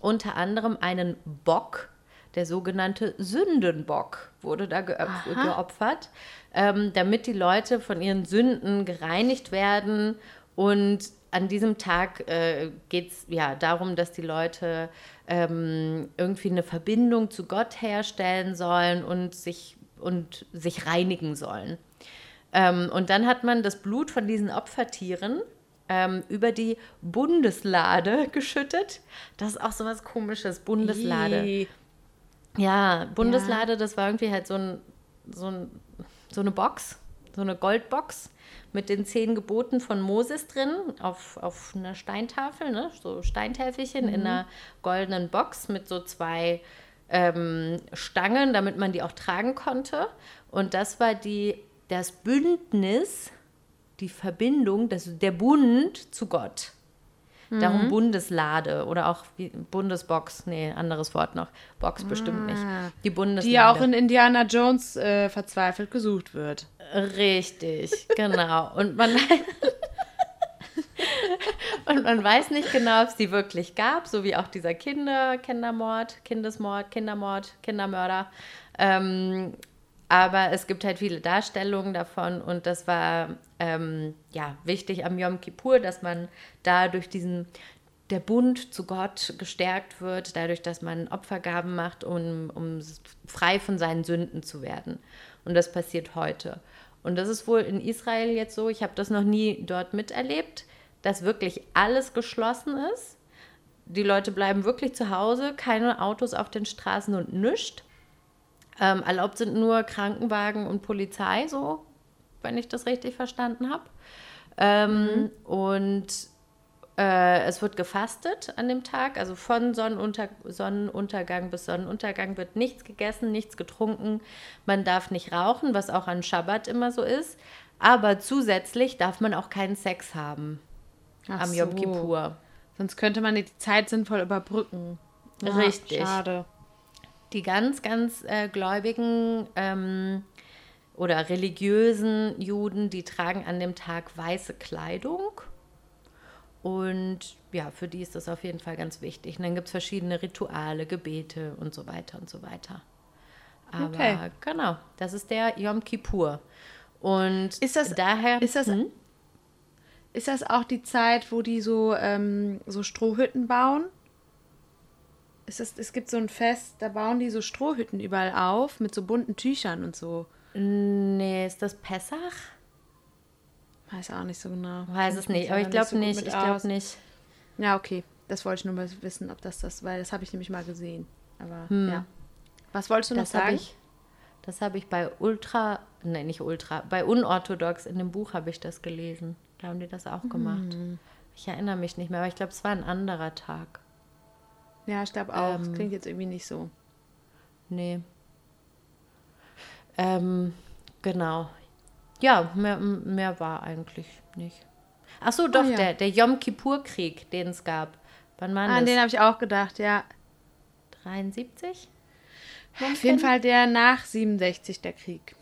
Unter anderem einen Bock, der sogenannte Sündenbock wurde da geöp- geopfert, ähm, damit die Leute von ihren Sünden gereinigt werden. Und an diesem Tag äh, geht es ja darum, dass die Leute ähm, irgendwie eine Verbindung zu Gott herstellen sollen und sich, und sich reinigen sollen. Ähm, und dann hat man das Blut von diesen Opfertieren ähm, über die Bundeslade geschüttet. Das ist auch so was Komisches, Bundeslade. Ih. Ja, Bundeslade, das war irgendwie halt so, ein, so, ein, so eine Box, so eine Goldbox mit den zehn Geboten von Moses drin auf, auf einer Steintafel, ne? so Steintäfelchen in einer goldenen Box mit so zwei ähm, Stangen, damit man die auch tragen konnte. Und das war die, das Bündnis, die Verbindung, das, der Bund zu Gott. Darum Bundeslade oder auch Bundesbox, nee, anderes Wort noch. Box bestimmt nicht. Die Bundeslade. Die ja auch in Indiana Jones äh, verzweifelt gesucht wird. Richtig, genau. Und man, und man weiß nicht genau, ob es die wirklich gab, so wie auch dieser Kinder, Kindermord, Kindesmord, Kindermord, Kindermörder. Ähm, aber es gibt halt viele Darstellungen davon und das war ähm, ja wichtig am Yom Kippur, dass man da durch diesen, der Bund zu Gott gestärkt wird, dadurch, dass man Opfergaben macht, um, um frei von seinen Sünden zu werden. Und das passiert heute. Und das ist wohl in Israel jetzt so, ich habe das noch nie dort miterlebt, dass wirklich alles geschlossen ist. Die Leute bleiben wirklich zu Hause, keine Autos auf den Straßen und nichts. Ähm, erlaubt sind nur Krankenwagen und Polizei, so, wenn ich das richtig verstanden habe. Ähm, mhm. Und äh, es wird gefastet an dem Tag, also von Sonnenunter Sonnenuntergang bis Sonnenuntergang wird nichts gegessen, nichts getrunken. Man darf nicht rauchen, was auch an Schabbat immer so ist. Aber zusätzlich darf man auch keinen Sex haben Ach am so. Yom Kippur. Sonst könnte man die Zeit sinnvoll überbrücken. Ja, Richtig. Schade. Die ganz, ganz äh, gläubigen ähm, oder religiösen Juden, die tragen an dem Tag weiße Kleidung. Und ja, für die ist das auf jeden Fall ganz wichtig. Und dann gibt es verschiedene Rituale, Gebete und so weiter und so weiter. Aber okay. genau, das ist der Yom Kippur. Und ist das, daher. Ist das, hm? Ist das auch die Zeit, wo die so, ähm, so Strohhütten bauen? Ist das, es gibt so ein Fest, da bauen die so Strohhütten überall auf mit so bunten Tüchern und so. Nee, ist das Pessach? Weiß auch nicht so genau. Weiß es nicht, aber ich glaube nicht. So ich glaube nicht. Ja, okay. Das wollte ich nur mal wissen, ob das das, weil das habe ich nämlich mal gesehen. Aber hm. ja. Was wolltest du noch das sagen? Ich, das habe ich bei Ultra, nein, nicht Ultra, bei Unorthodox in dem Buch habe ich das gelesen. Da haben die das auch gemacht. Hm. Ich erinnere mich nicht mehr, aber ich glaube, es war ein anderer Tag. Ja, ich glaube auch. Ähm, das klingt jetzt irgendwie nicht so. Nee. Ähm, genau. Ja, mehr, mehr war eigentlich nicht. Ach so, doch, oh, ja. der, der Yom Kippur-Krieg, den es gab. Wann war An den habe ich auch gedacht, ja. 73? Auf jeden Fall der nach 67, der Krieg.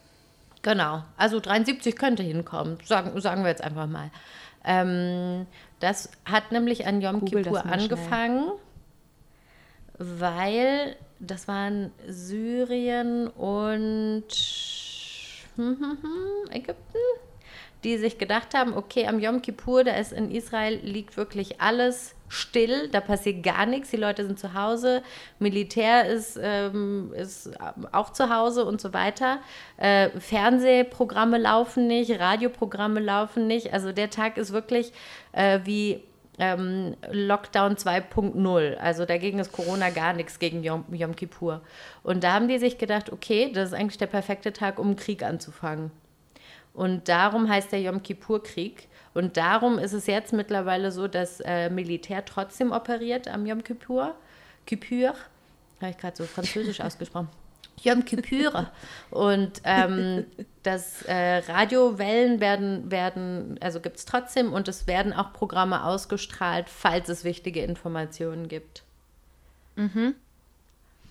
Genau, also 73 könnte hinkommen, sagen, sagen wir jetzt einfach mal. Ähm, das hat nämlich an Yom Google Kippur angefangen, schnell. weil das waren Syrien und hm, hm, hm, Ägypten, die sich gedacht haben, okay, am Yom Kippur, da ist in Israel, liegt wirklich alles still, da passiert gar nichts, die Leute sind zu Hause, Militär ist, ähm, ist auch zu Hause und so weiter. Äh, Fernsehprogramme laufen nicht, Radioprogramme laufen nicht. Also der Tag ist wirklich äh, wie ähm, Lockdown 2.0. Also dagegen ist Corona gar nichts gegen Yom, Yom Kippur. Und da haben die sich gedacht, okay, das ist eigentlich der perfekte Tag, um einen Krieg anzufangen. Und darum heißt der Yom Kippur-Krieg. Und darum ist es jetzt mittlerweile so, dass äh, Militär trotzdem operiert am Yom Kippur. Kippur, habe ich gerade so französisch ausgesprochen. Yom Kippur. Und ähm, das äh, Radiowellen werden, werden also gibt es trotzdem und es werden auch Programme ausgestrahlt, falls es wichtige Informationen gibt. Mhm.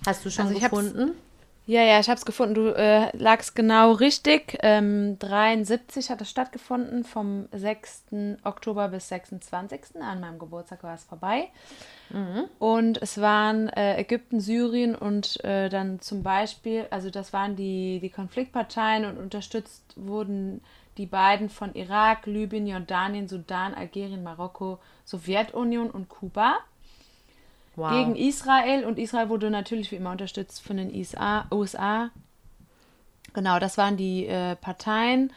Hast du schon also gefunden? Ja, ja, ich habe es gefunden. Du äh, lagst genau richtig. Ähm, 73 hat es stattgefunden, vom 6. Oktober bis 26. An meinem Geburtstag war es vorbei. Mhm. Und es waren äh, Ägypten, Syrien und äh, dann zum Beispiel, also das waren die, die Konfliktparteien und unterstützt wurden die beiden von Irak, Libyen, Jordanien, Sudan, Algerien, Marokko, Sowjetunion und Kuba wow. gegen Israel und Israel wurde natürlich wie immer unterstützt von den USA. Genau, das waren die äh, Parteien.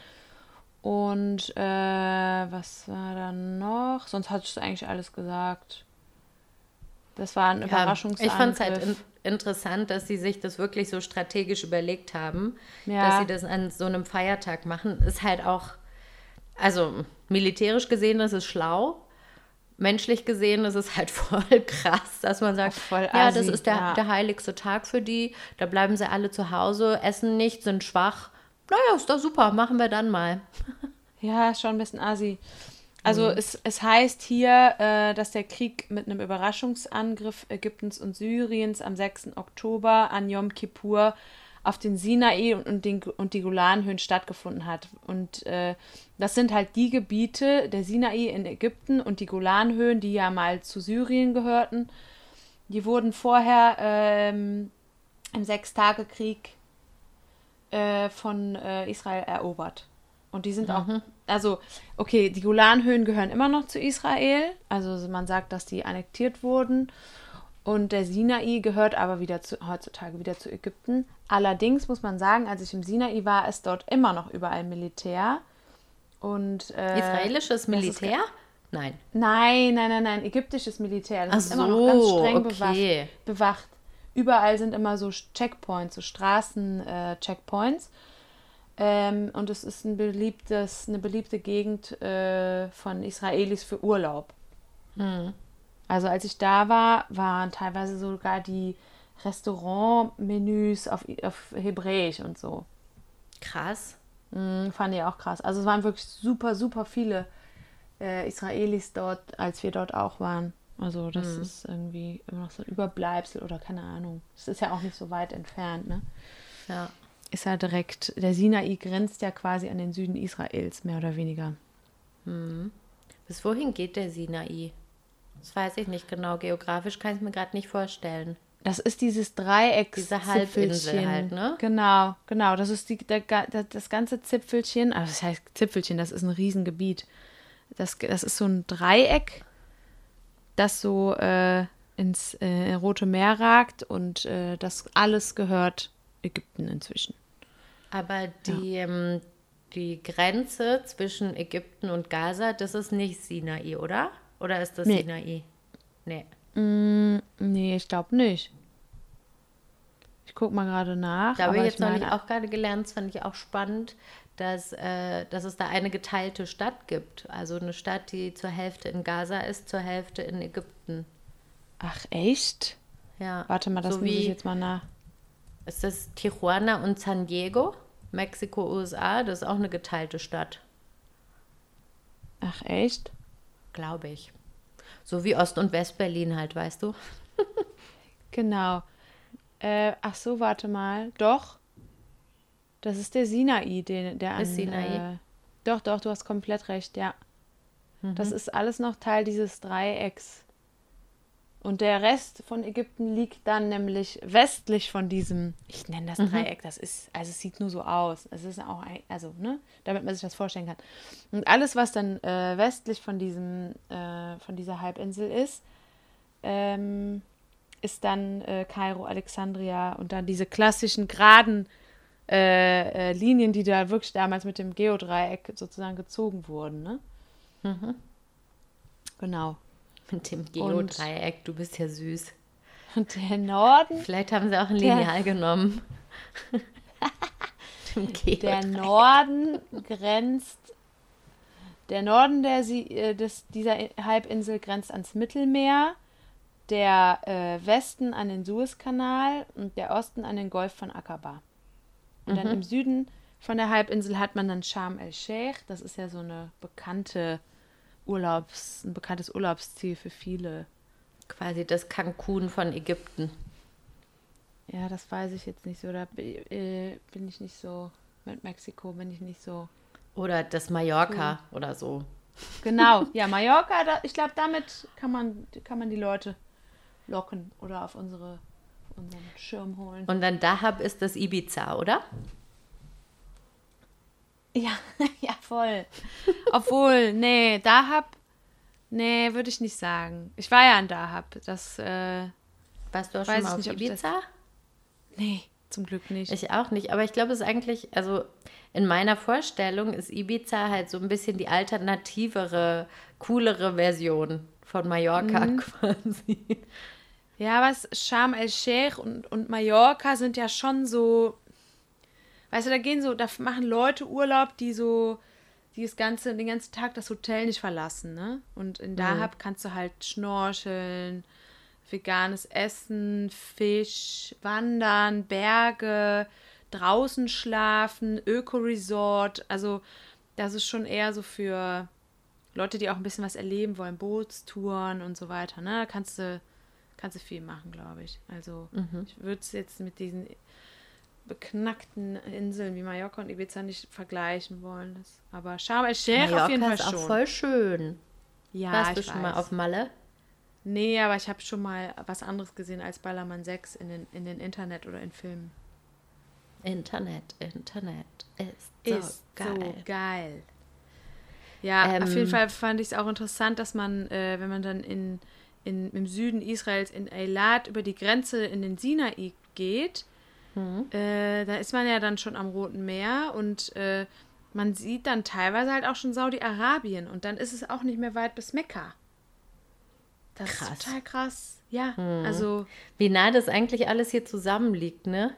Und äh, was war da noch? Sonst hattest du eigentlich alles gesagt. Das war ein ja, Überraschungsangriff. Ich fand es halt in interessant, dass sie sich das wirklich so strategisch überlegt haben, ja. dass sie das an so einem Feiertag machen. Ist halt auch, also militärisch gesehen, das ist schlau, menschlich gesehen ist es halt voll krass, dass man sagt, voll ja, das ist der, ja. der heiligste Tag für die. Da bleiben sie alle zu Hause, essen nicht, sind schwach. Naja, ist doch super, machen wir dann mal. Ja, schon ein bisschen assi. Also mhm. es, es heißt hier, äh, dass der Krieg mit einem Überraschungsangriff Ägyptens und Syriens am 6. Oktober an Yom Kippur auf den Sinai und, den, und die Golanhöhen stattgefunden hat. Und äh, das sind halt die Gebiete, der Sinai in Ägypten und die Golanhöhen, die ja mal zu Syrien gehörten. Die wurden vorher ähm, im Sechstagekrieg äh, von äh, Israel erobert. Und die sind auch, also, okay, die Golanhöhen gehören immer noch zu Israel. Also man sagt, dass die annektiert wurden. Und der Sinai gehört aber wieder zu, heutzutage wieder zu Ägypten. Allerdings muss man sagen, als ich im Sinai war, ist dort immer noch überall Militär. Und, äh, Israelisches Militär? Nein. Nein, nein, nein, nein, ägyptisches Militär. Das Ach ist immer noch ganz so, streng okay. bewacht, bewacht. Überall sind immer so Checkpoints, so Straßen-Checkpoints. ähm, und es ist ein beliebtes, eine beliebte Gegend äh, von Israelis für Urlaub. Also als ich da war, waren teilweise sogar die Restaurantmenüs auf, auf Hebräisch und so. Krass. Mm, fand ich auch krass. Also es waren wirklich super, super viele äh, Israelis dort, als wir dort auch waren. Also das ist irgendwie immer noch so ein Überbleibsel oder keine Ahnung. Es ist ja auch nicht so weit entfernt, ne? Ja. Ist ja direkt, der Sinai grenzt ja quasi an den Süden Israels, mehr oder weniger. Bis wohin geht der Sinai? Das weiß ich nicht genau. Geografisch kann ich mir gerade nicht vorstellen. Das ist dieses Dreiecks. Diese Halbinsel halt, ne? Genau, genau. Das ist die, der, der, das ganze Zipfelchen. Also das heißt Zipfelchen, das ist ein Riesengebiet. Das, das ist so ein Dreieck, das so äh, ins äh, Rote Meer ragt und äh, das alles gehört Ägypten inzwischen. Aber die, ähm, die Grenze zwischen Ägypten und Gaza, das ist nicht Sinai, oder? Oder ist das Nee. Sinai? Nee. Nee, ich glaube nicht. Ich guck mal gerade nach. Da habe ich jetzt neulich meine- auch gerade gelernt, das fand ich auch spannend, dass, äh, dass es da eine geteilte Stadt gibt. Also eine Stadt, die zur Hälfte in Gaza ist, zur Hälfte in Ägypten. Ach, echt? Ja. Warte mal, das so muss ich jetzt mal nach. Ist das Tijuana und San Diego? Mexiko, USA, das ist auch eine geteilte Stadt, Ach, echt? Glaube ich. So wie Ost- und West-Berlin halt, weißt du? Genau. Äh, ach so, warte mal. Doch. Das ist der Sinai, den, der an. Ist Sinai? Äh, doch, doch, du hast komplett recht, ja. Das Mhm. ist alles noch Teil dieses Dreiecks. Und der Rest von Ägypten liegt dann nämlich westlich von diesem, ich nenne Mhm. das Dreieck, das ist, also es sieht nur so aus. Es ist auch, ein, also, ne, damit man sich das vorstellen kann. Und alles, was dann äh, westlich von diesem, äh, von dieser Halbinsel ist, ähm, ist dann äh, Kairo, Alexandria und dann diese klassischen geraden äh, äh, Linien, die da wirklich damals mit dem Geodreieck sozusagen gezogen wurden. Ne? Genau. Mit dem Geodreieck, du bist ja süß. Und der Norden, Vielleicht haben sie auch ein Lineal genommen. Der. Norden grenzt, der Norden der, äh, des, dieser Halbinsel grenzt ans Mittelmeer, der äh, Westen an den Suezkanal und der Osten an den Golf von Aqaba. Und dann im Süden von der Halbinsel hat man dann Sharm el-Sheikh. Das ist ja so eine bekannte Urlaubs, ein bekanntes Urlaubsziel für viele. Quasi das Cancun von Ägypten. Ja, das weiß ich jetzt nicht so. Da äh, bin ich nicht so. Mit Mexiko bin ich nicht so. Oder das Mallorca oder so. Genau, ja, Mallorca, da, ich glaube, damit kann man, kann man die Leute locken oder auf unsere auf unseren Schirm holen. Und dann Dahab ist das Ibiza, oder? Ja, ja, voll. Obwohl, nee, Dahab, nee, würde ich nicht sagen. Ich war ja in Dahab. Das, äh, Warst du auch Weiß schon mal auf nicht, Ibiza? nee, zum Glück nicht. Ich auch nicht, aber ich glaube, es ist eigentlich, also in meiner Vorstellung ist Ibiza halt so ein bisschen die alternativere, coolere Version von Mallorca Mhm. quasi. Ja, was Sharm el-Sheikh und, und Mallorca sind ja schon so, weißt du, da gehen so, da machen Leute Urlaub, die so, die das ganze, den ganzen Tag das Hotel nicht verlassen, ne? Und in Dahab kannst du halt schnorcheln, veganes Essen, Fisch, Wandern, Berge, draußen schlafen, Öko-Resort, also das ist schon eher so für Leute, die auch ein bisschen was erleben wollen, Bootstouren und so weiter, ne? Da kannst du kannst du viel machen, glaube ich. Also ich würde es jetzt mit diesen beknackten Inseln wie Mallorca und Ibiza nicht vergleichen wollen. Das, aber Sharm el-Sheikh auf jeden Fall ist auch schon. voll schön. ja, Warst du ich schon mal weiß. auf Malle? Nee, aber ich habe schon mal was anderes gesehen als Ballermann 6 in den, in den Internet oder in Filmen. Internet, Internet ist so ist geil. so geil. Ja, auf Ähm, jeden Fall fand ich es auch interessant, dass man, äh, wenn man dann in, in, im Süden Israels in Eilat über die Grenze in den Sinai geht, Mhm. äh, da ist man ja dann schon am Roten Meer und äh, man sieht dann teilweise halt auch schon Saudi-Arabien und dann ist es auch nicht mehr weit bis Mekka. Das Krass. ist total krass. Ja, also Wie nah das eigentlich alles hier zusammenliegt, ne?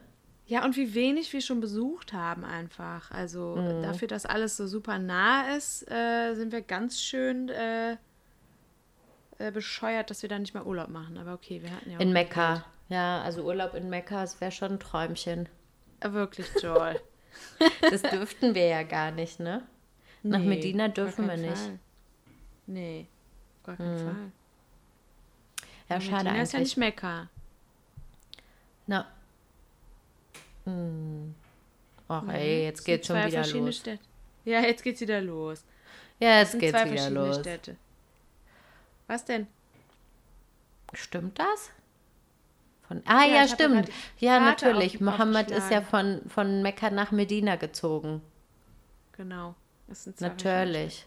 Ja, und wie wenig wir schon besucht haben einfach. Also dafür, dass alles so super nah ist, äh, sind wir ganz schön äh, äh, bescheuert, dass wir da nicht mal Urlaub machen. Aber okay, wir hatten ja auch In Mekka. Ja, also Urlaub in Mekka, das wäre schon ein Träumchen. Äh, Wirklich toll. Das dürften wir ja gar nicht, ne? Nach Nee, Medina dürfen wir nicht. Fall. Nee, auf gar keinen Fall. Ja, schade Medina ist ja nicht Mekka. Na. Hm. Ach Nee, ey, jetzt es geht's schon wieder los. Städte. Ja, jetzt geht's wieder los. Ja, Es jetzt geht's zwei wieder verschiedene los. Städte. Was denn? Stimmt das? Von, ah Ja, ja, ja stimmt. Ja, natürlich. Mohammed ist ja von, von Mekka nach Medina gezogen. Genau. Natürlich.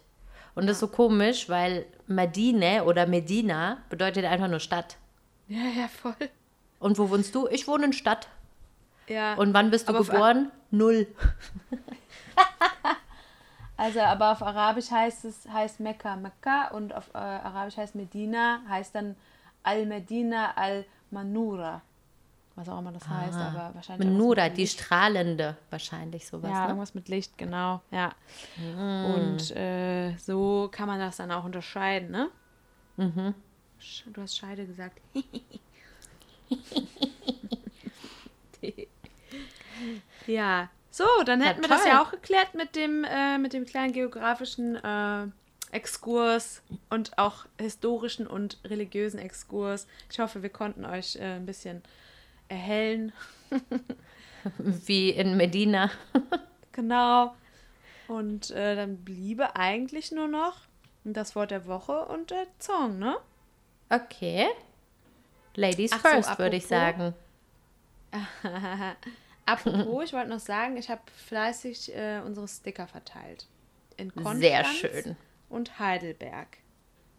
Und das ist so komisch, weil Medine oder Medina bedeutet einfach nur Stadt. Ja, ja, voll. Und wo wohnst du? Ich wohne in Stadt. Ja. Und wann bist du geboren? Null. Also, aber auf Arabisch heißt es heißt Mekka Mekka und auf äh, Arabisch heißt Medina heißt dann Al-Medina Al-Manura. Was auch immer das heißt, aber wahrscheinlich. Ah. die strahlende, wahrscheinlich sowas. Ja, ne? irgendwas mit Licht, genau. Ja. Und äh, so kann man das dann auch unterscheiden, ne? Mhm. Du hast Scheide gesagt. ja. So, dann hätten wir das ja auch geklärt mit dem, äh, mit dem kleinen geografischen äh, Exkurs und auch historischen und religiösen Exkurs. Ich hoffe, wir konnten euch äh, ein bisschen erhellen. Wie in Medina. Genau. Und äh, dann bliebe eigentlich nur noch das Wort der Woche und der Song, ne? Okay. Ladies Ach so, first, würde ich sagen. Apropos, ich wollte noch sagen, ich habe fleißig äh, unsere Sticker verteilt. In Konstanz Sehr schön. Und Heidelberg.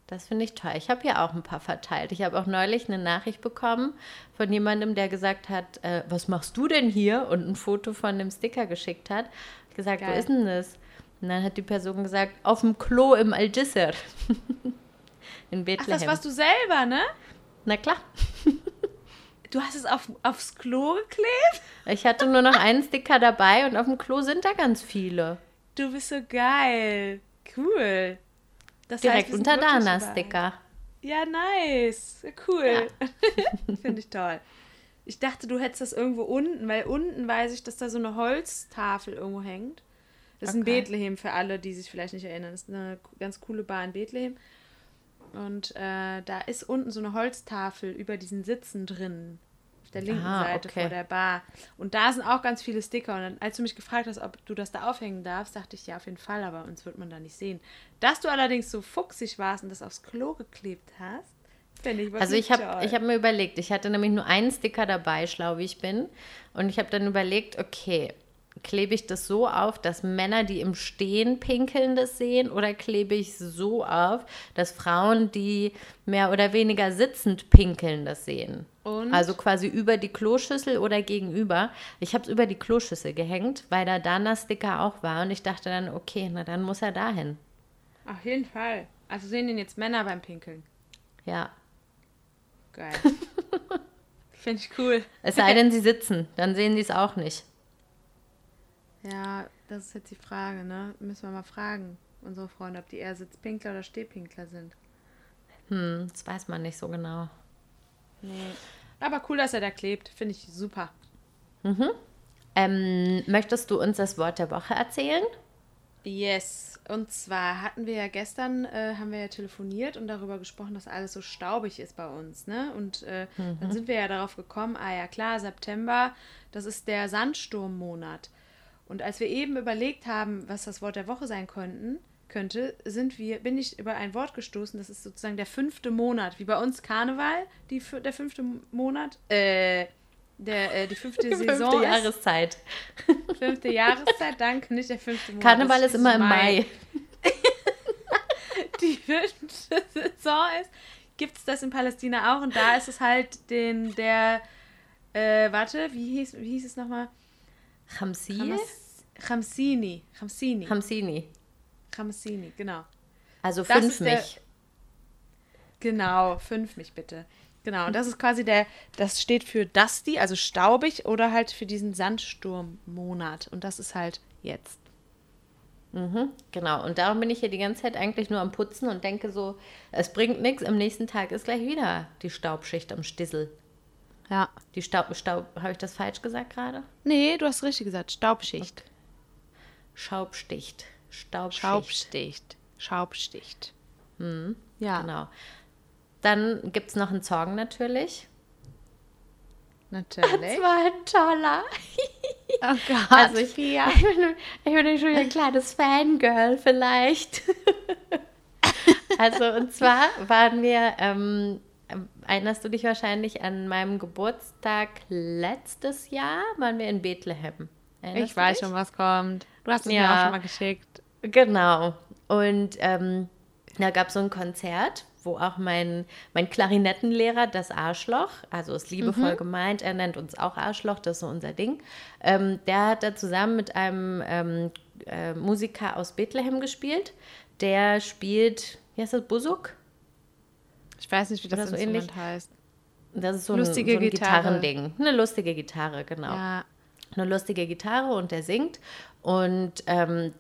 Das finde ich toll. Ich habe ja auch ein paar verteilt. Ich habe auch neulich eine Nachricht bekommen von jemandem, der gesagt hat, äh, was machst du denn hier? Und ein Foto von dem Sticker geschickt hat. Ich gesagt, wo Geil. ist denn das? Und dann hat die Person gesagt, auf dem Klo im Al-Jisr. In Ach, Bethlehem. das warst du selber, ne? Na klar. Du hast es auf, aufs Klo geklebt? Ich hatte nur noch einen Sticker dabei und auf dem Klo sind da ganz viele. Du bist so geil. Cool. Das Direkt unter wirklich Dana überall. Sticker. Ja, nice. Cool. Finde ich toll. Ich dachte, du hättest das irgendwo unten, weil unten weiß ich, dass da so eine Holztafel irgendwo hängt. Das ist in Okay. Bethlehem für alle, die sich vielleicht nicht erinnern. Das ist eine ganz coole Bar in Bethlehem. Und äh, da ist unten so eine Holztafel über diesen Sitzen drin. Auf der linken Ah, Seite okay. vor der Bar. Und da sind auch ganz viele Sticker. Und dann, als du mich gefragt hast, ob du das da aufhängen darfst, dachte ich, ja, auf jeden Fall, aber uns wird man da nicht sehen. Dass du allerdings so fuchsig warst und das aufs Klo geklebt hast, finde ich Also ich habe hab mir überlegt, ich hatte nämlich nur einen Sticker dabei, schlau wie ich bin. Und ich habe dann überlegt, okay, klebe ich das so auf, dass Männer, die im Stehen pinkeln, das sehen? Oder klebe ich so auf, dass Frauen, die mehr oder weniger sitzend pinkeln, das sehen? Und? Also quasi über die Kloschüssel oder gegenüber. Ich habe es über die Kloschüssel gehängt, weil da Dana-Sticker auch war. Und ich dachte dann, okay, na dann muss er dahin. Auf jeden Fall. Also sehen den jetzt Männer beim Pinkeln. Ja. Geil. Finde ich cool. Es sei denn, sie sitzen, dann sehen sie es auch nicht. Ja, das ist jetzt die Frage, ne? Müssen wir mal fragen, unsere Freunde, ob die eher Sitzpinkler oder Stehpinkler sind. Hm, das weiß man nicht so genau. Nee. Aber cool, dass er da klebt. Finde ich super. Ähm, möchtest du uns das Wort der Woche erzählen? Yes. Und zwar hatten wir ja gestern, äh, haben wir ja telefoniert und darüber gesprochen, dass alles so staubig ist bei uns, ne? Und äh, dann sind wir ja darauf gekommen, ah ja klar, September, das ist der Sandsturmmonat. Und als wir eben überlegt haben, was das Wort der Woche sein könnten, könnte, sind wir, bin ich über ein Wort gestoßen, das ist sozusagen der fünfte Monat, wie bei uns Karneval, die, der fünfte Monat, äh, Der, äh, die fünfte Die Saison fünfte ist Jahreszeit. fünfte Jahreszeit, danke, nicht der fünfte Monat. Karneval ist immer im Mai. Die fünfte Saison ist, gibt es das in Palästina auch und da ist es halt den, der, äh, warte, wie hieß, wie hieß es nochmal? Hamsi? Hamas- Khamsini. Khamsini. Hamsini. Khamsini, genau. Also Das fünf ist der- mich. Genau, fünf mich bitte. Genau, und das ist quasi der, das steht für Dusty, also staubig oder halt für diesen Sandsturmmonat. Und das ist halt jetzt. Genau, und darum bin ich hier die ganze Zeit eigentlich nur am Putzen und denke so, es bringt nichts, am nächsten Tag ist gleich wieder die Staubschicht am Stissel. Ja. Die Staub, Staub, habe ich das falsch gesagt gerade? Nee, du hast richtig gesagt, Staubschicht. Schaubsticht. Staubschicht. Schaubsticht. Schaubsticht. Ja, Genau. Dann gibt es noch einen Song natürlich. natürlich. Das war ein toller. Oh Gott, Also ich, Pia. ich, bin, ich bin schon ein kleines Fangirl vielleicht. also und zwar waren wir, ähm, erinnerst du dich wahrscheinlich an meinem Geburtstag letztes Jahr, waren wir in Bethlehem. Erinnerst Ich weiß dich? schon, was kommt. Du hast es mir Ja. auch schon mal geschickt. Genau. Und ähm, da gab es so ein Konzert, wo auch mein, mein Klarinettenlehrer, das Arschloch, also ist liebevoll gemeint, er nennt uns auch Arschloch, das ist so unser Ding, ähm, der hat da zusammen mit einem ähm, äh, Musiker aus Bethlehem gespielt. Der spielt, wie heißt das, Busuk? Ich weiß nicht, wie das so Instrument ähnlich. heißt. Das ist so Lustige ein, so ein Gitarre. Gitarrending. Eine lustige Gitarre, genau. Ja. eine lustige Gitarre und der singt. Und ähm,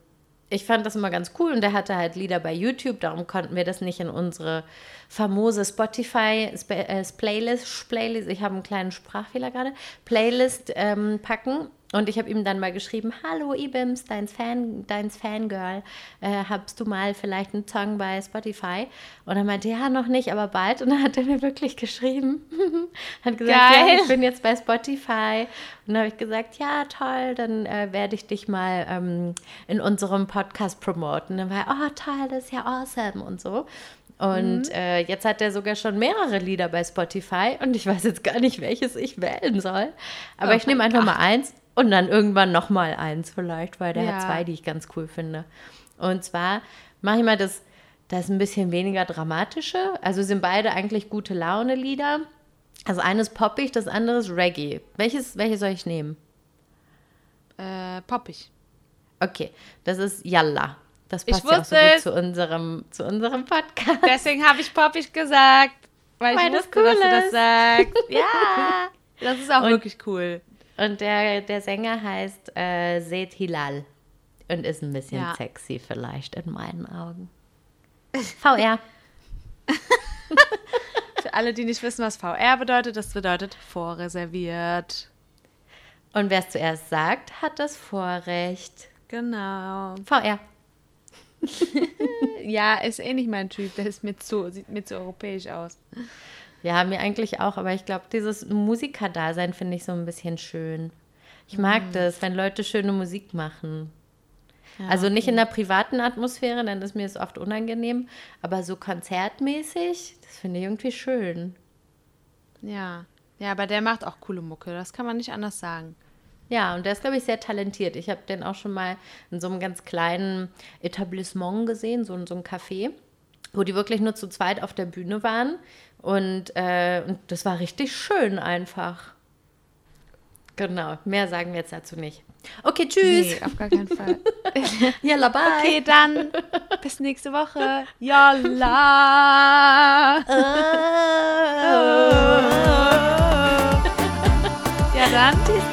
ich fand das immer ganz cool und der hatte halt Lieder bei YouTube, darum konnten wir das nicht in unsere famose Spotify Sp äh, Playlist, Playlist, ich habe einen kleinen Sprachfehler gerade, Playlist ähm, packen. Und ich habe ihm dann mal geschrieben, hallo Ibims, deins, Fan, deins Fangirl, äh, habst du mal vielleicht einen Song bei Spotify? Und er meinte, ja, noch nicht, aber bald. Und dann hat er mir wirklich geschrieben, hat gesagt, Geil. ja, ich bin jetzt bei Spotify. Und dann habe ich gesagt, ja, toll, dann äh, werde ich dich mal ähm, in unserem Podcast promoten. Und dann war er, oh, toll, das ist ja awesome und so. Und Mhm. äh, jetzt hat er sogar schon mehrere Lieder bei Spotify und ich weiß jetzt gar nicht, welches ich wählen soll. Aber Oh ich nehme einfach mal eins und dann irgendwann noch mal eins vielleicht, weil der Ja. hat zwei, die ich ganz cool finde. Und zwar mache ich mal das, das ein bisschen weniger dramatische. Also sind beide eigentlich gute Laune-Lieder. Also eines poppig, das andere ist Reggae. Welches, welches soll ich nehmen? Äh, poppig. Okay, das ist Yalla. Das Ich passt ja auch so gut zu unserem, zu unserem Podcast. Deswegen habe ich poppig gesagt. Weil ich Weil das wusste, cool dass du das ist. sagst. Ja. Das ist auch Und- wirklich cool. Und der, der Sänger heißt äh, Seth Hilal und ist ein bisschen Ja. sexy vielleicht in meinen Augen. VR. Für alle, die nicht wissen, was VR bedeutet, das bedeutet vorreserviert. Und wer es zuerst sagt, hat das Vorrecht. Genau. VR. Ja, ist eh nicht mein Typ. Der ist mir zu, sieht mir zu europäisch aus. Ja, mir eigentlich auch, aber ich glaube, dieses Musikerdasein finde ich so ein bisschen schön. Ich mag Mhm. das, wenn Leute schöne Musik machen. also nicht in der privaten Atmosphäre, dann ist mir es oft unangenehm, aber so konzertmäßig, das finde ich irgendwie schön. Ja. Ja, aber der macht auch coole Mucke. Das kann man nicht anders sagen. Ja, und der ist, glaube ich, sehr talentiert. Ich habe den auch schon mal in so einem ganz kleinen Etablissement gesehen, so in so einem Café, wo die wirklich nur zu zweit auf der Bühne waren. Und, äh, und das war richtig schön einfach. Genau, mehr sagen wir jetzt dazu nicht. Okay, tschüss. Nee, auf gar keinen Fall. Yalla, bye. Okay, dann bis nächste Woche. Yalla. Oh. Ja, dann.